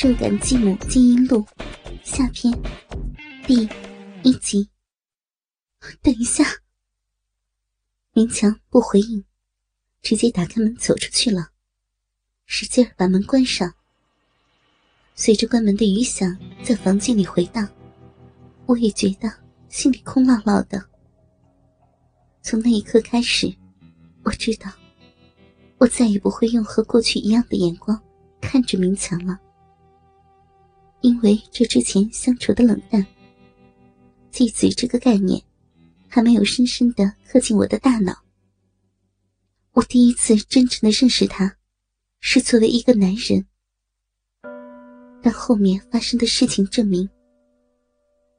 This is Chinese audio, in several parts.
《肉感继母金银录》下篇第一集。等一下，明强不回应，直接打开门走出去了，使劲把门关上。随着关门的余响在房间里回荡，我也觉得心里空落落的。从那一刻开始，我知道，我再也不会用和过去一样的眼光看着明强了。因为这之前相处的冷淡，继子这个概念还没有深深的刻进我的大脑。我第一次真正的认识他，是作为一个男人。但后面发生的事情证明，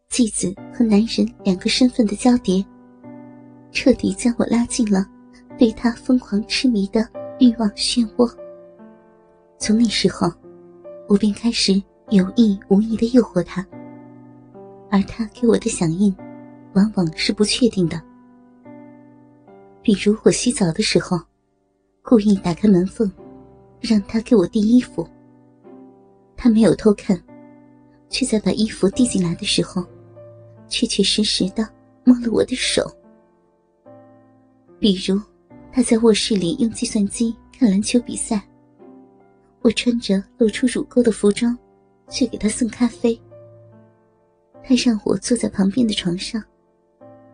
继子和男人两个身份的交叠，彻底将我拉进了对他疯狂痴迷的欲望漩涡。从那时候，我便开始。有意无意的诱惑他，而他给我的响应，往往是不确定的。比如我洗澡的时候，故意打开门缝，让他给我递衣服。他没有偷看，却在把衣服递进来的时候，确确实实的摸了我的手。比如他在卧室里用计算机看篮球比赛，我穿着露出乳沟的服装。去给他送咖啡，他让我坐在旁边的床上，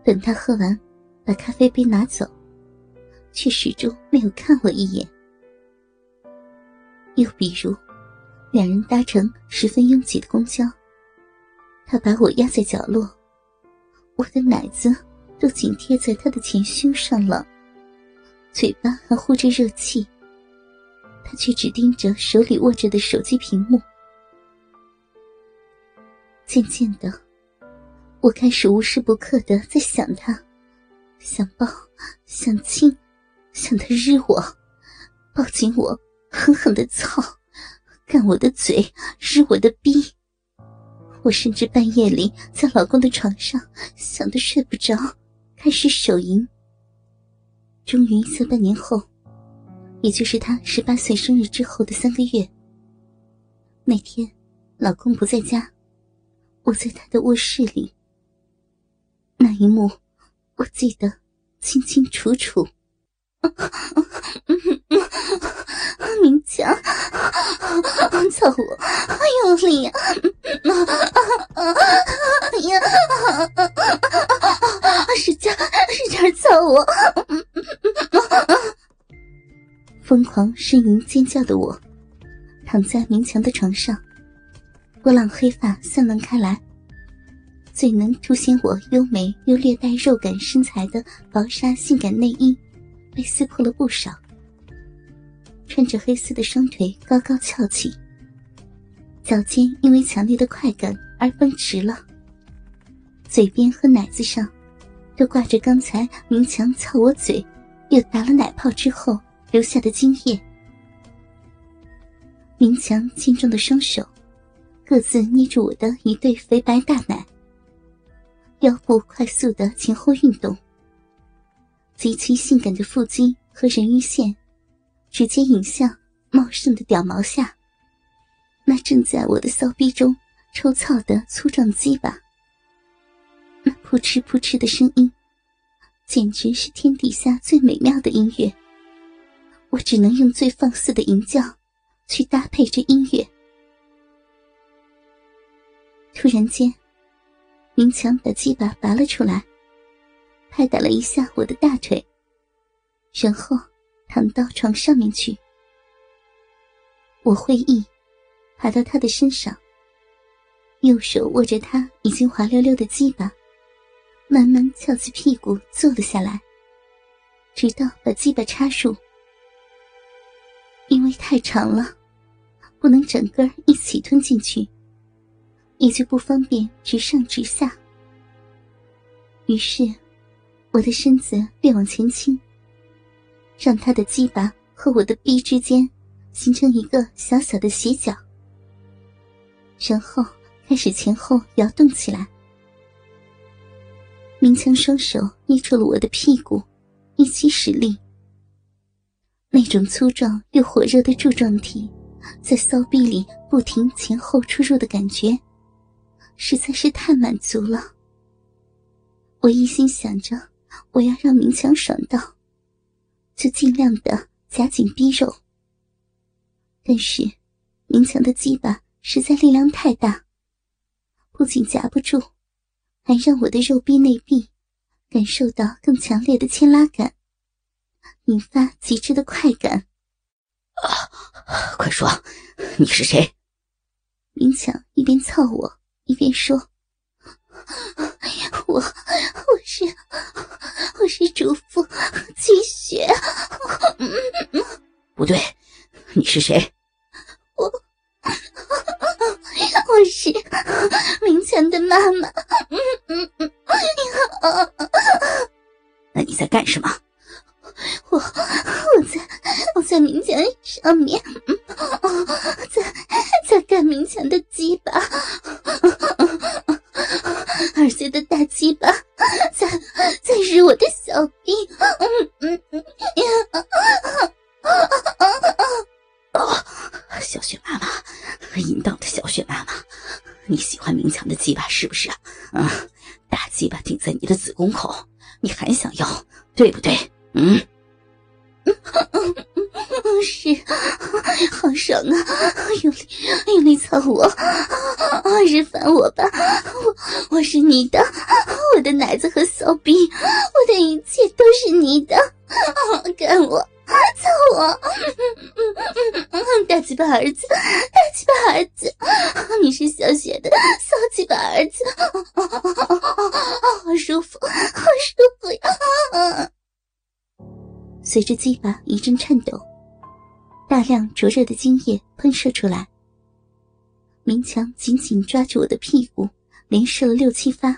等他喝完，把咖啡杯拿走，却始终没有看我一眼。又比如，两人搭乘十分拥挤的公交，他把我压在角落，我的奶子都紧贴在他的前胸上了，嘴巴还呼着热气，他却只盯着手里握着的手机屏幕。渐渐的，我开始无时不刻的在想他，想抱，想亲，想他日我，抱紧我，狠狠的操，干我的嘴，日我的逼。我甚至半夜里在老公的床上想的睡不着，开始手淫。终于在半年后，也就是他十八岁生日之后的三个月，那天，老公不在家。我在他的卧室里，那一幕我记得清清楚楚。明强，操我，用力呀！呀，使劲，使劲操我！疯狂呻吟尖叫的我，躺在明强的床上。波浪黑发散乱开来，最能凸显我优美又略带肉感身材的薄纱性感内衣被撕破了不少。穿着黑丝的双腿高高翘起，脚尖因为强烈的快感而绷直了。嘴边和奶子上都挂着刚才明强操我嘴又打了奶泡之后留下的精液。明强轻重的双手。各自捏住我的一对肥白大奶，腰部快速的前后运动，极其性感的腹肌和人鱼线，直接引向茂盛的屌毛下。那正在我的骚逼中抽草的粗壮鸡巴，那扑哧扑哧的声音，简直是天底下最美妙的音乐。我只能用最放肆的吟叫，去搭配这音乐。突然间，明强把鸡巴拔了出来，拍打了一下我的大腿，然后躺到床上面去。我会意，爬到他的身上，右手握着他已经滑溜溜的鸡巴，慢慢翘起屁股坐了下来，直到把鸡巴插入。因为太长了，不能整根一起吞进去。也就不方便直上直下，于是我的身子略往前倾，让他的鸡巴和我的臂之间形成一个小小的斜角，然后开始前后摇动起来。明强双手捏住了我的屁股，一起使力，那种粗壮又火热的柱状体在骚逼里不停前后出入的感觉，实在是太满足了。我一心想着我要让明强爽到，就尽量的夹紧逼肉。但是，明强的鸡巴实在力量太大，不仅夹不住，还让我的肉壁内壁感受到更强烈的牵拉感，引发极致的快感。啊！快说，你是谁？明强一边操我，一边说：“我我是我是主妇齐雪。”不对，你是谁？我我是明强的妈妈。嗯嗯嗯那你在干什么？我我在我在明强上面，在小臂，嗯嗯哦，小雪妈妈，淫荡的小雪妈妈，你喜欢明强的鸡巴是不是啊？嗯，大鸡巴顶在你的子宫口，你还想要，对不对？嗯，是，好爽啊！用力用力操我，日烦我吧！我我是你的，我的奶子和骚逼，我的一切都是你的，干我，操我！大鸡巴儿子，大鸡巴儿子，你是小雪的骚鸡巴儿子，好舒服，好舒服呀！随着鸡巴一阵颤抖，大量灼热的精液喷射出来。明强紧紧抓住我的屁股，连射了六七发，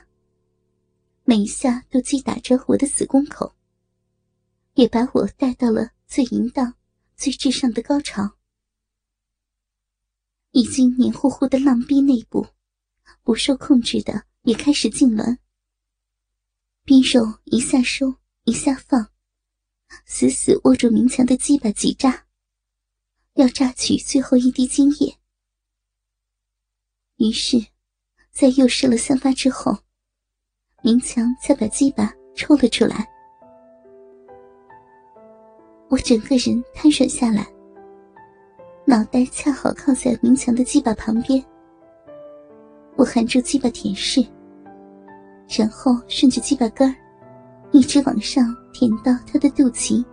每一下都击打着我的子宫口，也把我带到了最淫荡、最至上的高潮。已经黏糊糊的浪逼内部，不受控制的也开始痉挛，冰肉一下收，一下放。死死握住明强的鸡巴挤榨，要榨取最后一滴精液。于是，在又射了三发之后，明强才把鸡巴抽了出来。我整个人瘫软下来，脑袋恰好靠在明强的鸡巴旁边。我含住鸡巴舔舐，然后顺着鸡巴根儿。一直往上舔到他的肚脐，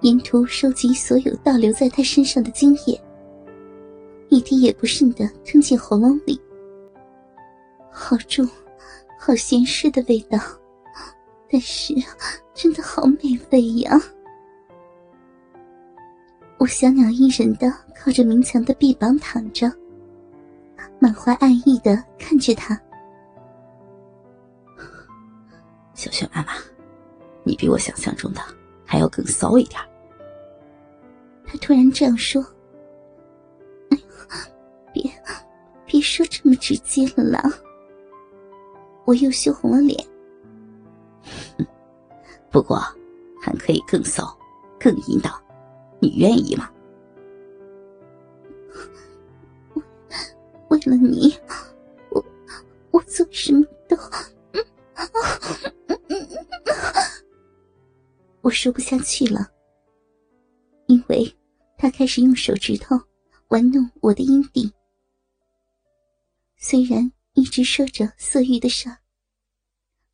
沿途收集所有倒流在他身上的精液，一滴也不剩的吞进喉咙里。好重，好咸湿的味道，但是真的好美味呀！我小鸟依人的靠着明强的臂膀躺着，满怀爱意的看着他。小雪妈妈，你比我想象中的还要更骚一点。他突然这样说：“哎别，别说这么直接了啦。”我又羞红了脸。不过，还可以更骚、更淫荡，你愿意吗？为了你，我我做什么都……我说不下去了，因为他开始用手指头玩弄我的阴蒂。虽然一直说着色欲的事儿，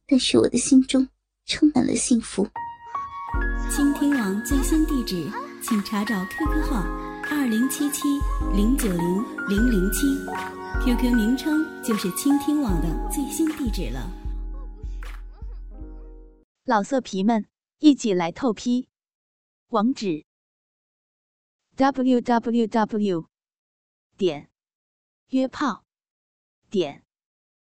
但是我的心中充满了幸福。倾听网最新地址，请查找 QQ 号二零七七零九零零零七，QQ 名称就是倾听网的最新地址了。老色皮们。一起来透批，网址：w w w 点约炮点